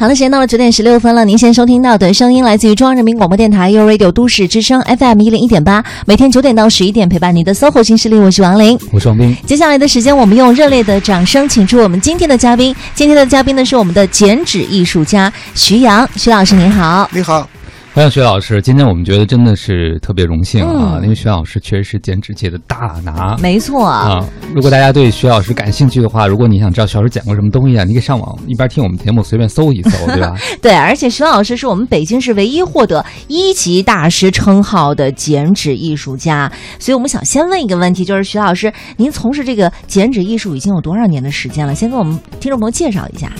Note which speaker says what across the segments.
Speaker 1: 好的，时间到了九点十六分了。您现在收听到的声音来自于中央人民广播电台 u Radio 都市之声 FM 一零一点八，每天九点到十一点陪伴您的 SOHO 新势力，我是王琳，
Speaker 2: 我是王斌。
Speaker 1: 接下来的时间，我们用热烈的掌声，请出我们今天的嘉宾。今天的嘉宾呢是我们的剪纸艺术家徐阳，徐老师您好，
Speaker 3: 你好。
Speaker 2: 欢迎徐老师，今天我们觉得真的是特别荣幸啊，因为徐老师确实是剪纸界的大拿，
Speaker 1: 没错
Speaker 2: 啊。如果大家对徐老师感兴趣的话，如果你想知道徐老师剪过什么东西啊，你可以上网一边听我们节目，随便搜一搜，对吧？
Speaker 1: 对，而且徐老师是我们北京市唯一获得一级大师称号的剪纸艺术家，所以我们想先问一个问题，就是徐老师，您从事这个剪纸艺术已经有多少年的时间了？先给我们听众朋友介绍一下。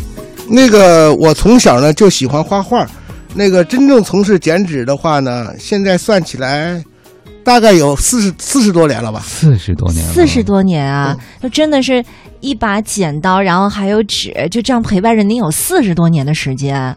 Speaker 3: 那个，我从小呢就喜欢画画。那个真正从事剪纸的话呢，现在算起来，大概有四十四十多年了吧？
Speaker 2: 四十多年，
Speaker 1: 四十多年啊！那真的是一把剪刀，然后还有纸，就这样陪伴着您有四十多年的时间。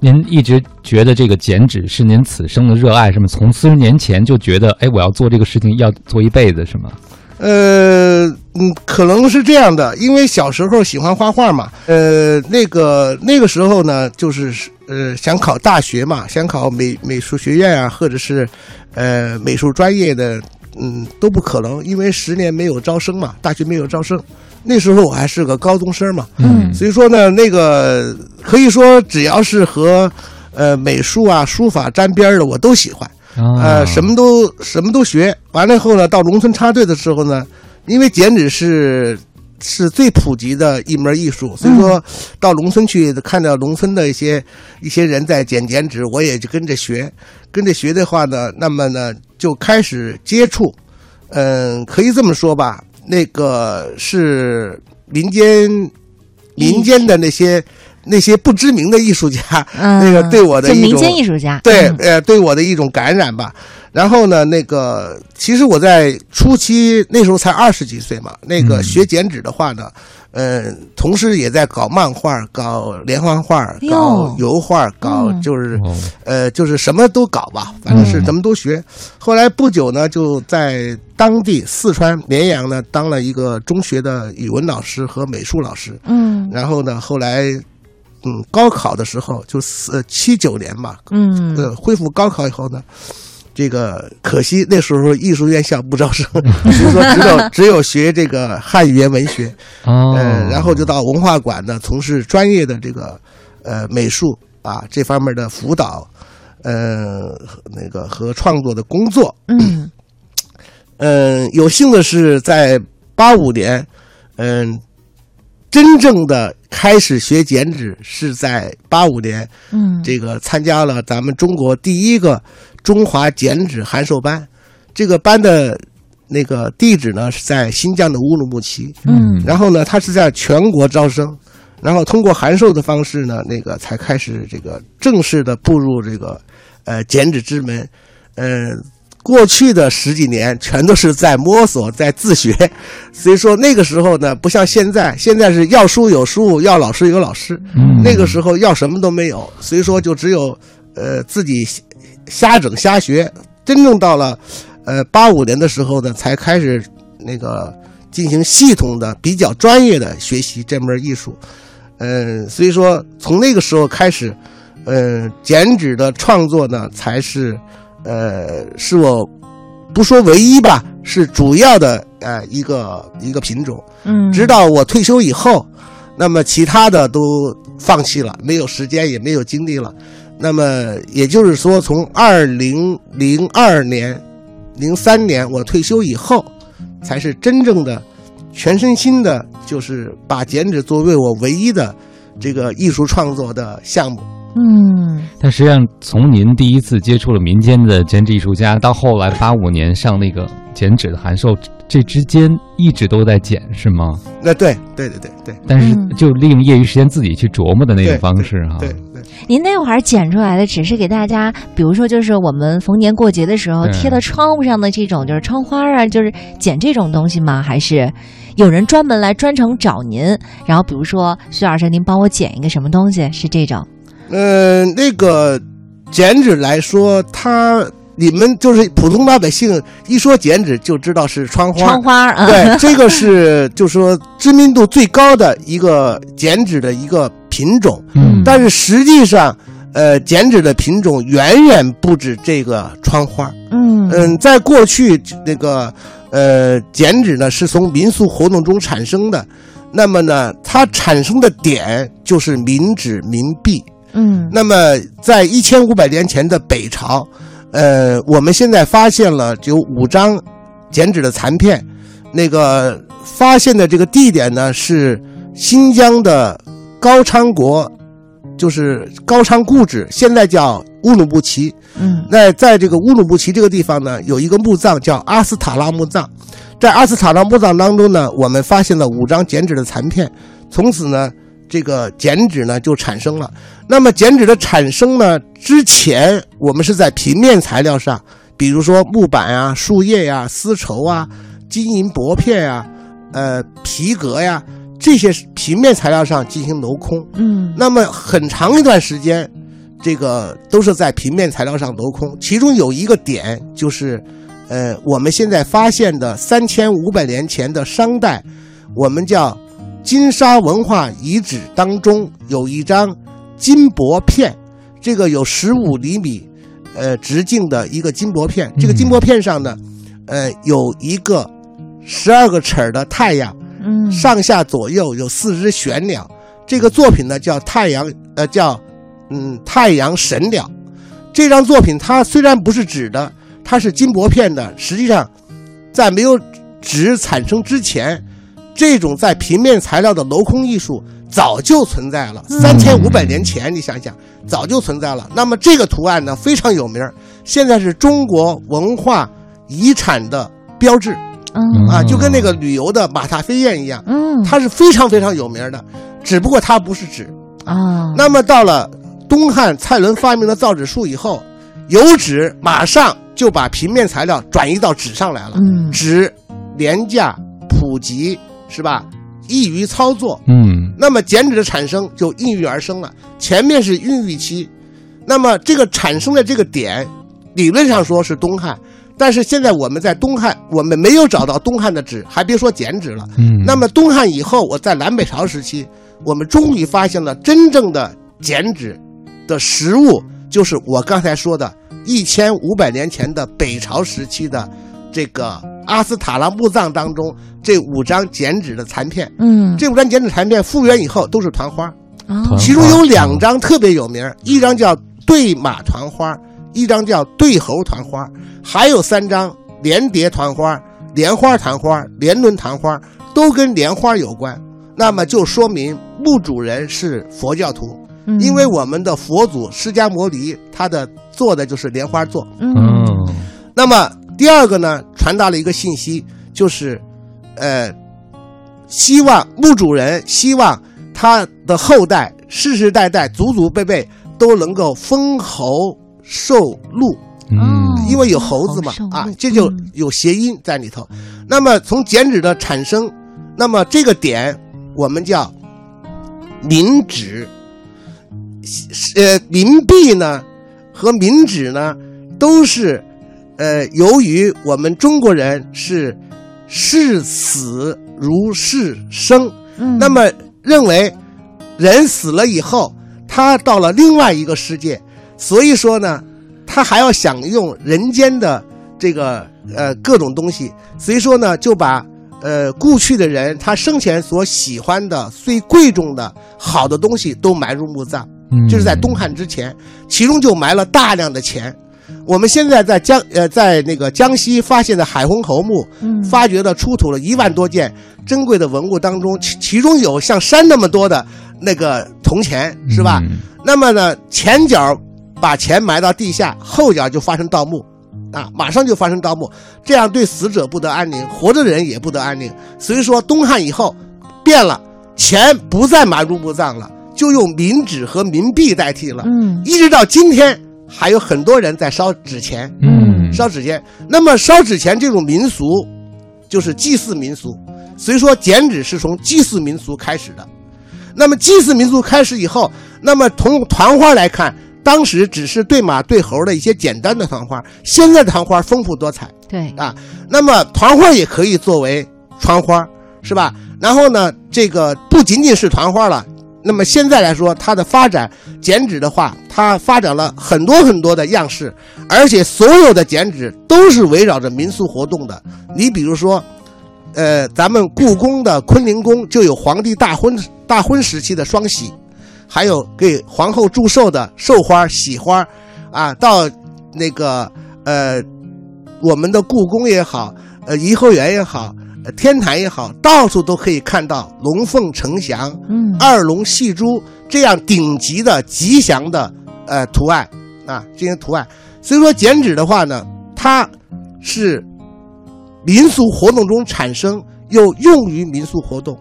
Speaker 2: 您一直觉得这个剪纸是您此生的热爱，是吗？从四十年前就觉得，哎，我要做这个事情，要做一辈子，是吗？
Speaker 3: 呃，嗯，可能是这样的，因为小时候喜欢画画嘛。呃，那个那个时候呢，就是呃想考大学嘛，想考美美术学院啊，或者是呃美术专业的，嗯，都不可能，因为十年没有招生嘛，大学没有招生。那时候我还是个高中生嘛，嗯，所以说呢，那个可以说只要是和呃美术啊、书法沾边的，我都喜欢。呃，什么都什么都学完了以后呢，到农村插队的时候呢，因为剪纸是是最普及的一门艺术，所以说到农村去看到农村的一些一些人在剪剪纸，我也就跟着学，跟着学的话呢，那么呢就开始接触，嗯，可以这么说吧，那个是民间民间的那些。那些不知名的艺术家，那个对我的一种
Speaker 1: 民间艺术家，
Speaker 3: 对，呃，对我的一种感染吧。然后呢，那个其实我在初期那时候才二十几岁嘛，那个学剪纸的话呢，嗯，同时也在搞漫画、搞连环画、搞油画、搞就是呃，就是什么都搞吧，反正是什么都学。后来不久呢，就在当地四川绵阳呢当了一个中学的语文老师和美术老师。嗯，然后呢，后来。嗯，高考的时候就四七九年嘛，嗯，呃，恢复高考以后呢，这个可惜那时候艺术院校不招生，所以说只有只有学这个汉语言文学，哦，然后就到文化馆呢从事专业的这个呃美术啊这方面的辅导，呃，那个和创作的工作，嗯，嗯，有幸的是在八五年，嗯。真正的开始学剪纸是在八五年，嗯，这个参加了咱们中国第一个中华剪纸函授班，这个班的那个地址呢是在新疆的乌鲁木齐，嗯，然后呢，它是在全国招生，然后通过函授的方式呢，那个才开始这个正式的步入这个呃剪纸之门，嗯。过去的十几年全都是在摸索，在自学，所以说那个时候呢，不像现在，现在是要书有书，要老师有老师。那个时候要什么都没有，所以说就只有呃自己瞎整瞎学。真正到了呃八五年的时候呢，才开始那个进行系统的、比较专业的学习这门艺术。嗯，所以说从那个时候开始，嗯，剪纸的创作呢，才是。呃，是我不说唯一吧，是主要的呃一个一个品种。嗯，直到我退休以后，那么其他的都放弃了，没有时间，也没有精力了。那么也就是说，从二零零二年、零三年我退休以后，才是真正的全身心的，就是把剪纸作为我唯一的这个艺术创作的项目。
Speaker 2: 嗯，但实际上，从您第一次接触了民间的剪纸艺术家，到后来八五年上那个剪纸的函授，这之间一直都在剪，是吗？
Speaker 3: 那对，对对对对。
Speaker 2: 但是就利用业余时间自己去琢磨的那种方式哈。
Speaker 3: 对对。
Speaker 1: 您那会儿剪出来的只是给大家，比如说就是我们逢年过节的时候贴到窗户上的这种，就是窗花啊，就是剪这种东西吗？还是有人专门来专程找您，然后比如说徐老师，您帮我剪一个什么东西？是这种？
Speaker 3: 呃，那个剪纸来说，它你们就是普通老百姓一说剪纸就知道是窗花。
Speaker 1: 窗花啊，
Speaker 3: 对，这个是就说知名度最高的一个剪纸的一个品种，
Speaker 1: 嗯
Speaker 3: 但是实际上，呃，剪纸的品种远远不止这个窗花。
Speaker 1: 嗯
Speaker 3: 嗯，在过去那个呃，剪纸呢是从民俗活动中产生的，那么呢，它产生的点就是民纸民币。
Speaker 1: 嗯。
Speaker 3: 那么在一千五百年前的北朝，呃，我们现在发现了有五张剪纸的残片，那个发现的这个地点呢是新疆的高昌国，就是高昌故址，现在叫乌鲁木齐。
Speaker 1: 嗯。
Speaker 3: 那在这个乌鲁木齐这个地方呢，有一个墓葬叫阿斯塔拉墓葬，在阿斯塔拉墓葬当中呢，我们发现了五张剪纸的残片，从此呢，这个剪纸呢就产生了。那么剪纸的产生呢，之前我们是在平面材料上，比如说木板啊、树叶呀、丝绸啊、金银薄片呀、呃皮革呀这些平面材料上进行镂空。
Speaker 1: 嗯
Speaker 3: 那么很长一段时间，这个都是在平面材料上镂空。其中有一个点就是，呃，我们现在发现的三千五百年前的商代，我们叫金沙文化遗址当中有一张金箔片，这个有十五厘米，呃，直径的一个金箔片。这个金箔片上呢，呃，有一个十二个齿儿的太阳。
Speaker 1: 嗯
Speaker 3: 上下左右有四只玄鸟。这个作品呢叫太阳，呃，叫嗯太阳神鸟。这张作品它虽然不是纸的，它是金箔片的，实际上在没有纸产生之前，这种在平面材料的镂空艺术早就存在了。
Speaker 1: 嗯
Speaker 3: 三千五百年前，你想想，早就存在了。那么这个图案呢非常有名儿，现在是中国文化遗产的标志
Speaker 1: 嗯
Speaker 3: 啊，就跟那个旅游的马踏飞燕一样。
Speaker 1: 嗯
Speaker 3: 它是非常非常有名的，只不过它不是纸。
Speaker 1: 啊，
Speaker 3: 那么到了东汉蔡伦发明了造纸术以后，油纸马上就把平面材料转移到纸上来了。
Speaker 1: 嗯
Speaker 3: 纸廉价、普及，是吧？易于操作。
Speaker 2: 嗯
Speaker 3: 那么剪纸的产生就应运而生了。前面是孕育期，那么这个产生的这个点，理论上说是东汉，但是现在我们在东汉，我们没有找到东汉的纸，还别说剪纸了。
Speaker 2: 嗯，
Speaker 3: 那么东汉以后，我在南北朝时期，我们终于发现了真正的剪纸的实物，就是我刚才说的，一千五百年前的北朝时期的这个阿斯塔拉墓葬当中这五张剪纸的残片。
Speaker 1: 嗯，
Speaker 3: 这五张剪纸残片复原以后都是团花，其中有两张特别有名，一张叫对马团花，一张叫对猴团花，还有三张连蝶团花、莲花团花、莲轮团花，都跟莲花有关。那么就说明墓主人是佛教徒，
Speaker 1: 嗯
Speaker 3: 因为我们的佛祖释迦牟尼他的做的就是莲花座。
Speaker 1: 嗯
Speaker 2: 嗯
Speaker 3: 那么第二个呢，传达了一个信息，就是，呃，希望墓主人希望他的后代世世代代、祖祖辈辈都能够封侯受禄，
Speaker 2: 嗯。
Speaker 1: 哦
Speaker 3: 因为有猴子嘛啊这就
Speaker 1: 嗯。
Speaker 3: 有谐音在里头。那么从剪纸的产生，那么这个点我们叫民纸，呃，民币呢和民纸呢都是，呃，由于我们中国人是视死如视生，
Speaker 1: 嗯，
Speaker 3: 那么认为人死了以后，他到了另外一个世界，所以说呢，他还要享用人间的这个呃各种东西，所以说呢，就把呃故去的人他生前所喜欢的最贵重的好的东西都埋入墓葬。
Speaker 2: 嗯
Speaker 3: 这是在东汉之前，其中就埋了大量的钱。我们现在在江呃在那个江西发现的海昏侯墓，
Speaker 1: 嗯
Speaker 3: 发掘的出土了一万多件珍贵的文物当中，其其中有像山那么多的那个铜钱，是吧？
Speaker 2: 嗯
Speaker 3: 那么呢，前脚把钱埋到地下，后脚就发生盗墓，啊，马上就发生盗墓，这样对死者不得安宁，活着的人也不得安宁。所以说，东汉以后变了，钱不再埋入墓葬了，就用冥纸和冥币代替了。
Speaker 1: 嗯
Speaker 3: 一直到今天，还有很多人在烧纸钱，
Speaker 2: 嗯
Speaker 3: 烧纸钱。那么烧纸钱这种民俗，就是祭祀民俗，所以说剪纸是从祭祀民俗开始的。那么祭祀民俗开始以后，那么从团花来看，当时只是对马对猴的一些简单的团花，现在的团花丰富多彩
Speaker 1: 对，
Speaker 3: 啊。那么团花也可以作为窗花，是吧？然后呢，这个不仅仅是团花了。那么现在来说，它的发展剪纸的话，它发展了很多很多的样式，而且所有的剪纸都是围绕着民俗活动的。你比如说，呃，咱们故宫的坤宁宫就有皇帝大婚大婚时期的双喜，还有给皇后祝寿的寿花、喜花，啊，到那个呃，我们的故宫也好，呃，颐和园也好，天坛也好，到处都可以看到龙凤呈祥、
Speaker 1: 嗯，
Speaker 3: 二龙戏珠这样顶级的吉祥的呃图案啊，这些图案。所以说剪纸的话呢，它是民俗活动中产生，又用于民俗活动。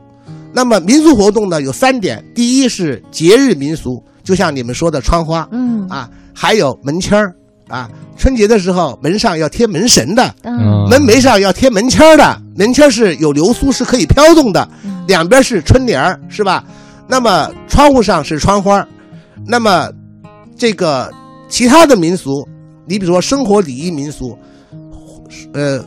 Speaker 3: 那么民俗活动呢有三点，第一是节日民俗，就像你们说的窗花
Speaker 1: 嗯
Speaker 3: 啊，还有门签儿啊，春节的时候门上要贴门神的，
Speaker 1: 嗯
Speaker 3: 门楣上要贴门签儿的，门签儿是有流苏，是可以飘动的，
Speaker 1: 嗯
Speaker 3: 两边是春联儿，是吧？那么窗户上是窗花儿，那么这个其他的民俗，你比如说生活礼仪民俗，呃，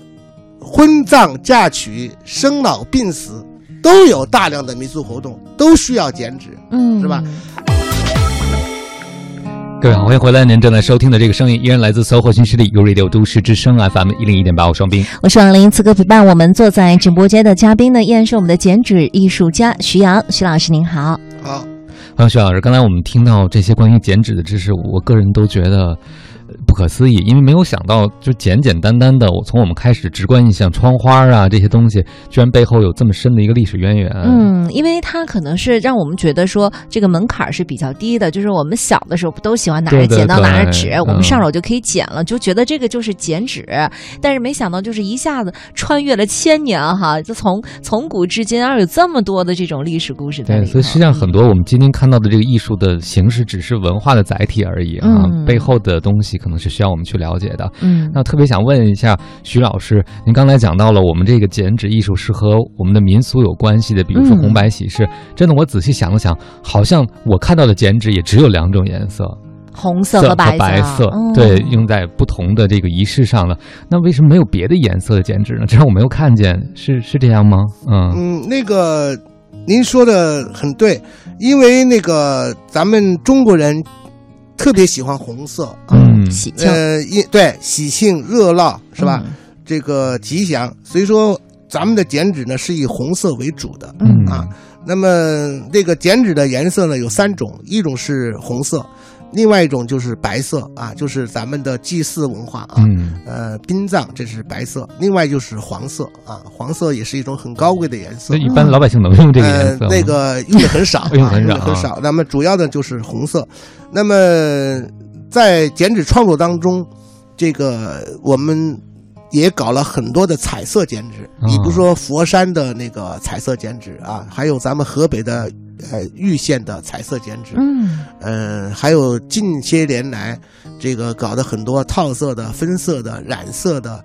Speaker 3: 婚葬嫁娶、生老病死，都有大量的民俗活动，都需要剪纸。
Speaker 1: 嗯，
Speaker 3: 是吧？
Speaker 2: 各位好，欢迎回来！您正在收听的这个声音依然来自搜狐新势力 U Radio 都市之声 FM 一零一点八，我双冰。
Speaker 1: 我是王林，此刻陪伴我们坐在直播间的嘉宾呢，依然是我们的剪纸艺术家徐阳，徐老师您好。
Speaker 3: 好，
Speaker 2: 欢迎徐老师。刚才我们听到这些关于剪纸的知识，我个人都觉得呃不可思议，因为没有想到，就简简单单的，我从我们开始直观印象，窗花啊这些东西，居然背后有这么深的一个历史渊源。，
Speaker 1: 嗯，因为它可能是让我们觉得说这个门槛是比较低的，就是我们小的时候不都喜欢拿着剪刀、拿着纸，我们
Speaker 2: 嗯
Speaker 1: 上手就可以剪了，就觉得这个就是剪纸。但是没想到，就是一下子穿越了千年哈，就从从古至今，而有这么多的这种历史故事在里
Speaker 2: 对，所以实际上很多我们今天看到的这个艺术的形式，只是文化的载体而已啊，
Speaker 1: 嗯
Speaker 2: 背后的东西可能是需要我们去了解的。
Speaker 1: 嗯，
Speaker 2: 那特别想问一下徐老师，您刚才讲到了我们这个剪纸艺术是和我们的民俗有关系的，比如说
Speaker 1: 嗯
Speaker 2: 红白喜事。真的，我仔细想了想，好像我看到的剪纸也只有两种颜色，
Speaker 1: 红色
Speaker 2: 和
Speaker 1: 和白
Speaker 2: 白色，
Speaker 1: 嗯
Speaker 2: 对，用在不同的这个仪式上了。那为什么没有别的颜色的剪纸呢？这让我没有看见，是是这样吗？嗯
Speaker 3: 嗯，那个您说的很对，因为那个咱们中国人特别喜欢红色啊，
Speaker 2: 嗯
Speaker 1: 喜庆
Speaker 3: 呃，一对喜庆热闹是吧？
Speaker 1: 嗯
Speaker 3: 这个吉祥，所以说咱们的剪纸呢是以红色为主的。
Speaker 1: 嗯
Speaker 3: 啊那么这个剪纸的颜色呢有三种，一种是红色，另外一种就是白色啊，就是咱们的祭祀文化啊。
Speaker 2: 嗯
Speaker 3: 呃，殡葬这是白色，另外就是黄色啊，黄色也是一种很高贵的颜色
Speaker 2: 那。一般老百姓能用这个颜色？
Speaker 3: 呃、那个用的很少，啊
Speaker 2: 用得很少
Speaker 3: 用的很少。那么主要的就是红色。那么在剪纸创作当中，这个我们也搞了很多的彩色剪纸。
Speaker 2: 哦
Speaker 3: 你比如说佛山的那个彩色剪纸啊，还有咱们河北的呃玉县的彩色剪纸。
Speaker 1: 嗯
Speaker 3: 嗯，还有近些年来，这个搞的很多套色的、分色的、染色的，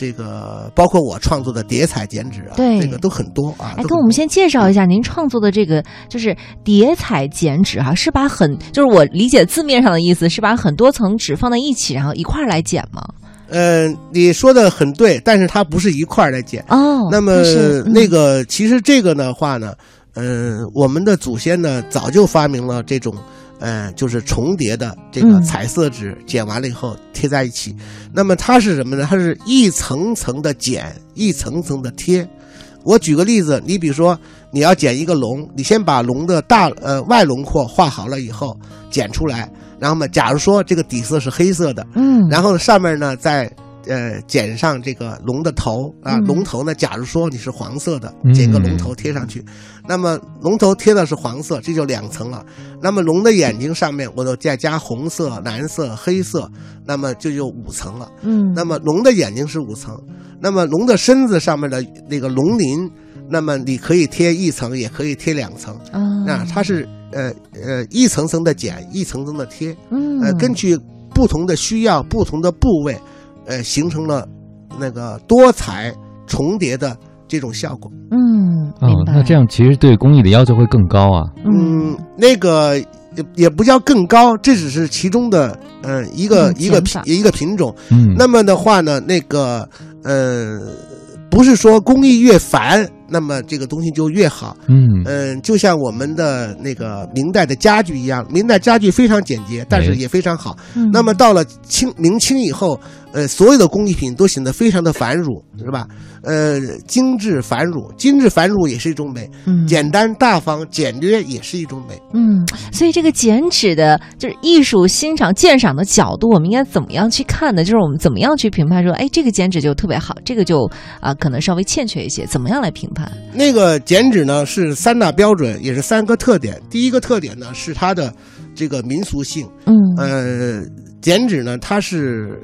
Speaker 3: 这个包括我创作的叠彩剪纸啊，
Speaker 1: 对
Speaker 3: 这个都很多啊。
Speaker 1: 哎，
Speaker 3: 都很多
Speaker 1: 跟我们先介绍一下您创作的这个就是叠彩剪纸哈、是把很就是我理解字面上的意思是把很多层纸放在一起，然后一块儿来剪吗？
Speaker 3: 嗯、你说的很对，但是它不是一块儿来剪。
Speaker 1: 哦，
Speaker 3: 那么
Speaker 1: 嗯
Speaker 3: 那个，其实这个的话呢，嗯、我们的祖先呢早就发明了这种，呃，就是重叠的这个
Speaker 1: 嗯
Speaker 3: 彩色纸，剪完了以后贴在一起。那么它是什么呢？它是一层层的剪，一层层的贴。我举个例子，你比如说你要剪一个龙，你先把龙的大呃外轮廓画好了以后剪出来，然后嘛，假如说这个底色是黑色的，
Speaker 1: 嗯，
Speaker 3: 然后上面呢再呃剪上这个龙的头啊，
Speaker 1: 嗯
Speaker 3: 龙头呢，假如说你是黄色的
Speaker 2: 嗯，
Speaker 3: 剪个龙头贴上去，那么龙头贴的是黄色，这就两层了。那么龙的眼睛上面我都再加红色、蓝色、黑色，那么就有五层了。
Speaker 1: 嗯，
Speaker 3: 那么龙的眼睛是五层，那么龙的身子上面的那个龙鳞，那么你可以贴一层，也可以贴两层。
Speaker 1: 啊
Speaker 3: 啊，它是呃呃一层层的剪，一层层的贴。
Speaker 1: 嗯
Speaker 3: 呃，根据不同的需要、不同的部位，呃，形成了那个多彩重叠的这种效果。
Speaker 1: 嗯，
Speaker 2: 哦。那这样其实对工艺的要求会更高啊。
Speaker 1: 嗯
Speaker 3: 嗯，那个也也不叫更高，这只是其中的呃一个、
Speaker 1: 嗯
Speaker 3: 一个品一个品种。
Speaker 2: 嗯，
Speaker 3: 那么的话呢，那个呃，不是说工艺越繁，那么这个东西就越好。
Speaker 2: 嗯
Speaker 3: 嗯，就像我们的那个明代的家具一样，明代家具非常简洁，但是
Speaker 2: 哎
Speaker 3: 也非常好。
Speaker 1: 嗯
Speaker 3: 那么到了清明清以后，呃，所有的工艺品都显得非常的繁缛，是吧？呃，精致繁缛，精致繁缛也是一种美，
Speaker 1: 嗯
Speaker 3: 简单大方简约也是一种美。
Speaker 1: 嗯，所以这个剪纸的，就是艺术欣赏鉴赏的角度，我们应该怎么样去看呢？就是我们怎么样去评判说，哎，这个剪纸就特别好，这个就啊、可能稍微欠缺一些，怎么样来评判？
Speaker 3: 那个剪纸呢是三大标准，也是三个特点。第一个特点呢是它的这个民俗性，
Speaker 1: 嗯
Speaker 3: 呃，剪纸呢它是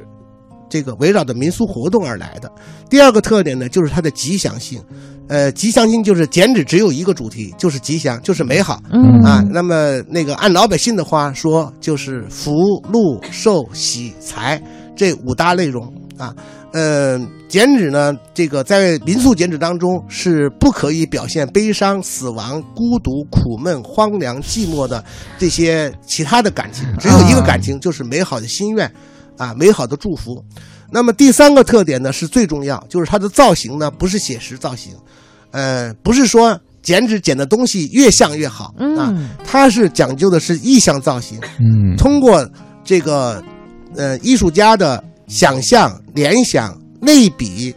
Speaker 3: 这个围绕着民俗活动而来的。第二个特点呢就是它的吉祥性，呃，吉祥性就是剪纸只有一个主题，就是吉祥，就是美好。
Speaker 1: 嗯
Speaker 3: 啊，那么那个按老百姓的话说，就是福、禄、寿、喜、财这五大内容啊。呃，剪纸呢，这个在民俗剪纸当中是不可以表现悲伤、死亡、孤独、苦闷、荒凉、寂寞的这些其他的感情，只有一个感情，就是美好的心愿，啊，美好的祝福。那么第三个特点呢是最重要，就是它的造型呢不是写实造型，呃，不是说剪纸剪的东西越像越好啊，
Speaker 1: 嗯
Speaker 3: 它是讲究的是意象造型，
Speaker 2: 嗯。
Speaker 3: 通过这个呃艺术家的想象、联想、类比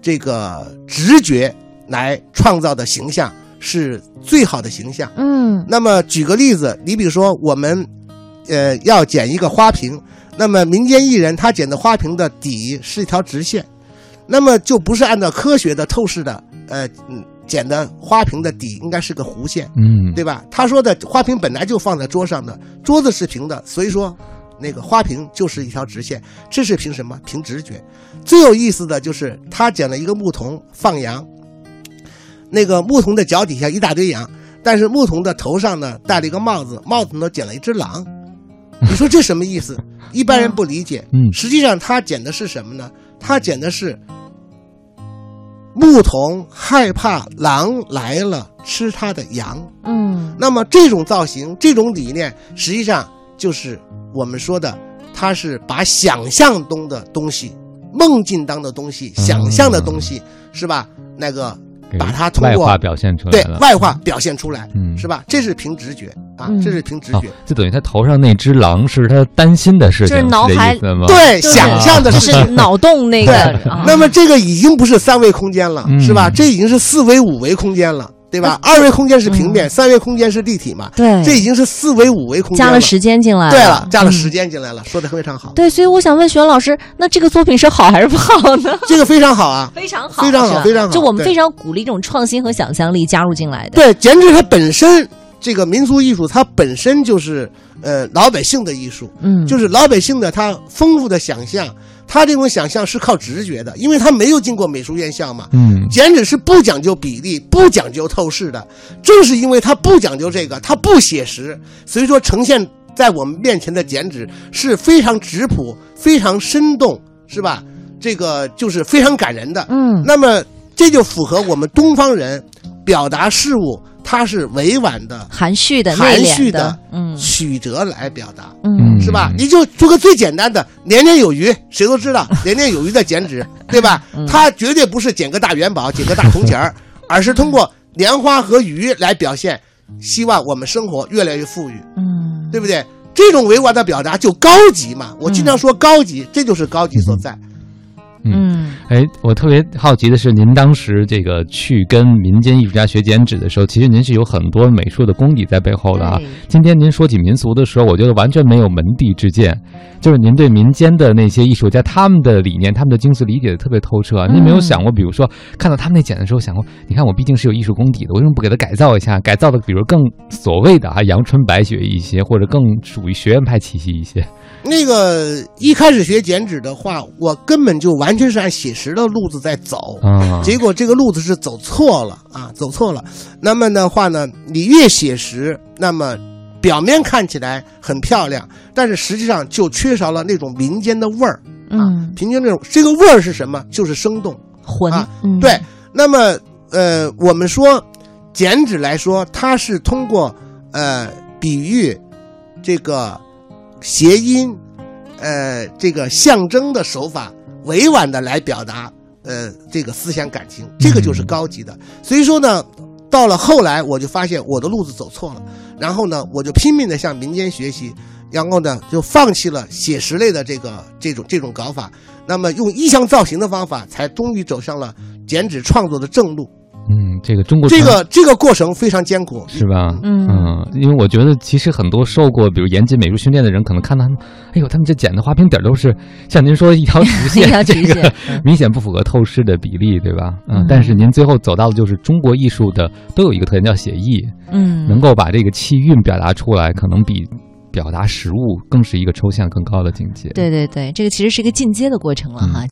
Speaker 3: 这个直觉来创造的形象是最好的形象。
Speaker 1: 嗯。
Speaker 3: 那么举个例子，你比如说我们呃要剪一个花瓶，那么民间艺人他剪的花瓶的底是一条直线，那么就不是按照科学的透视的呃嗯剪的花瓶的底应该是个弧线。
Speaker 2: 嗯
Speaker 3: 对吧？他说的花瓶本来就放在桌上的，桌子是平的，所以说那个花瓶就是一条直线，这是凭什么？凭直觉。最有意思的就是他剪了一个牧童放羊，那个牧童的脚底下一大堆羊，但是牧童的头上呢戴了一个帽子，帽子呢剪了一只狼。你说这什么意思？一般人不理解。
Speaker 2: 嗯
Speaker 3: 实际上他讲的是什么呢？他讲的是牧童害怕狼来了吃他的羊。
Speaker 1: 嗯
Speaker 3: 那么这种造型、这种理念，实际上就是我们说的，他是把想象中的东西、梦境当的东西、
Speaker 2: 嗯
Speaker 3: 想象的东西，是吧？那个
Speaker 2: 给
Speaker 3: 把它通过
Speaker 2: 外化表现出来
Speaker 3: 对，外化表现出来，
Speaker 2: 嗯
Speaker 3: 是吧？这是凭直觉啊，
Speaker 1: 嗯
Speaker 3: 这是凭直
Speaker 2: 哦
Speaker 3: 觉。，
Speaker 2: 就等于他头上那只狼是他担心的事情，
Speaker 1: 就是脑海？
Speaker 3: 对，想象的
Speaker 1: 就是是脑洞那个
Speaker 3: 对，
Speaker 1: 啊
Speaker 3: 那么这个已经不是三维空间了，
Speaker 2: 嗯
Speaker 3: 是吧？这已经是四维、五维空间了，对吧？二维空间是平面，三维空间是立体嘛？
Speaker 1: 对，
Speaker 3: 这已经是四维、五维空间
Speaker 1: 加了时间进来
Speaker 3: 对了，加了
Speaker 1: 嗯
Speaker 3: 时间进来了，说的非常好，
Speaker 1: 对，所以我想问徐老师，那这个作品是好还是不好呢？
Speaker 3: 这个非常好啊。
Speaker 1: 非常好，
Speaker 3: 非常好非常好
Speaker 1: 就我们非常鼓励这种创新和想象力加入进来的。
Speaker 3: 对，剪纸它本身这个民族艺术，它本身就是呃老百姓的艺术，
Speaker 1: 嗯，
Speaker 3: 就是老百姓的他丰富的想象，他这种想象是靠直觉的，因为他没有经过美术院校嘛。
Speaker 2: 嗯
Speaker 3: 剪纸是不讲究比例、不讲究透视的，正是因为他不讲究这个，他不写实，所以说呈现在我们面前的剪纸是非常质朴、非常生动，是吧？这个就是非常感人的。
Speaker 1: 嗯
Speaker 3: 那么这就符合我们东方人表达事物，它是委婉的、
Speaker 1: 含蓄的、
Speaker 3: 含蓄的
Speaker 1: 嗯
Speaker 3: 曲折来表达。
Speaker 1: 嗯
Speaker 3: 是吧？你就做个最简单的，年年有余，谁都知道 年年有余的剪纸，对吧？
Speaker 1: 嗯
Speaker 3: 它绝对不是捡个大元宝、捡个大铜钱儿，而是通过莲花和鱼来表现，希望我们生活越来越富裕，
Speaker 1: 嗯，
Speaker 3: 对不对？这种委婉的表达就高级嘛。我经常说高级，这就是高级所在。
Speaker 1: 嗯
Speaker 2: 哎，我特别好奇的是，您当时这个去跟民间艺术家学剪纸的时候，其实您是有很多美术的功底在背后的啊。今天您说起民俗的时候，我觉得完全没有门第之见，就是您对民间的那些艺术家他们的理念、他们的精髓理解的特别透彻。啊您没有想过，比如说看到他们那剪的时候，想过，你看我毕竟是有艺术功底的，为什么不给他改造一下？改造的比如更所谓的啊 阳春白雪一些，或者更属于学院派气息一些。
Speaker 3: 那个一开始学剪纸的话，我根本就完全是按写实的路子在走。
Speaker 2: 啊，
Speaker 3: 结果这个路子是走错了啊，走错了。那么的话呢，你越写实，那么表面看起来很漂亮，但是实际上就缺少了那种民间的味儿。
Speaker 1: 嗯，
Speaker 3: 平均那种这个味儿是什么？就是生动。
Speaker 1: 魂
Speaker 3: 啊，
Speaker 1: 嗯
Speaker 3: 对，那么呃，我们说剪纸来说，它是通过呃比喻、这个谐音，呃，这个象征的手法，委婉的来表达，呃，这个思想感情，这个就是高级的。所以说呢，到了后来，我就发现我的路子走错了，然后呢，我就拼命的向民间学习，然后呢，就放弃了写实类的这个这种这种搞法，那么用意象造型的方法，才终于走上了剪纸创作的正路。
Speaker 2: 嗯，这个中国
Speaker 3: 这个这个过程非常艰苦，
Speaker 2: 是吧？
Speaker 1: 嗯
Speaker 2: 嗯，因为我觉得其实很多受过比如严谨美术训练的人，可能看到他们，哎呦，他们这剪的花瓶底儿都是像您说一条直线，
Speaker 1: 一条直
Speaker 2: 这个
Speaker 1: 线嗯
Speaker 2: 明显不符合透视的比例，对吧？
Speaker 1: 嗯
Speaker 2: 但是您最后走到的就是中国艺术的都有一个特点叫写意，
Speaker 1: 嗯，
Speaker 2: 能够把这个气韵表达出来，可能比表达实物更是一个抽象更高的境界。
Speaker 1: 对对对，这个其实是一个进阶的过程了哈。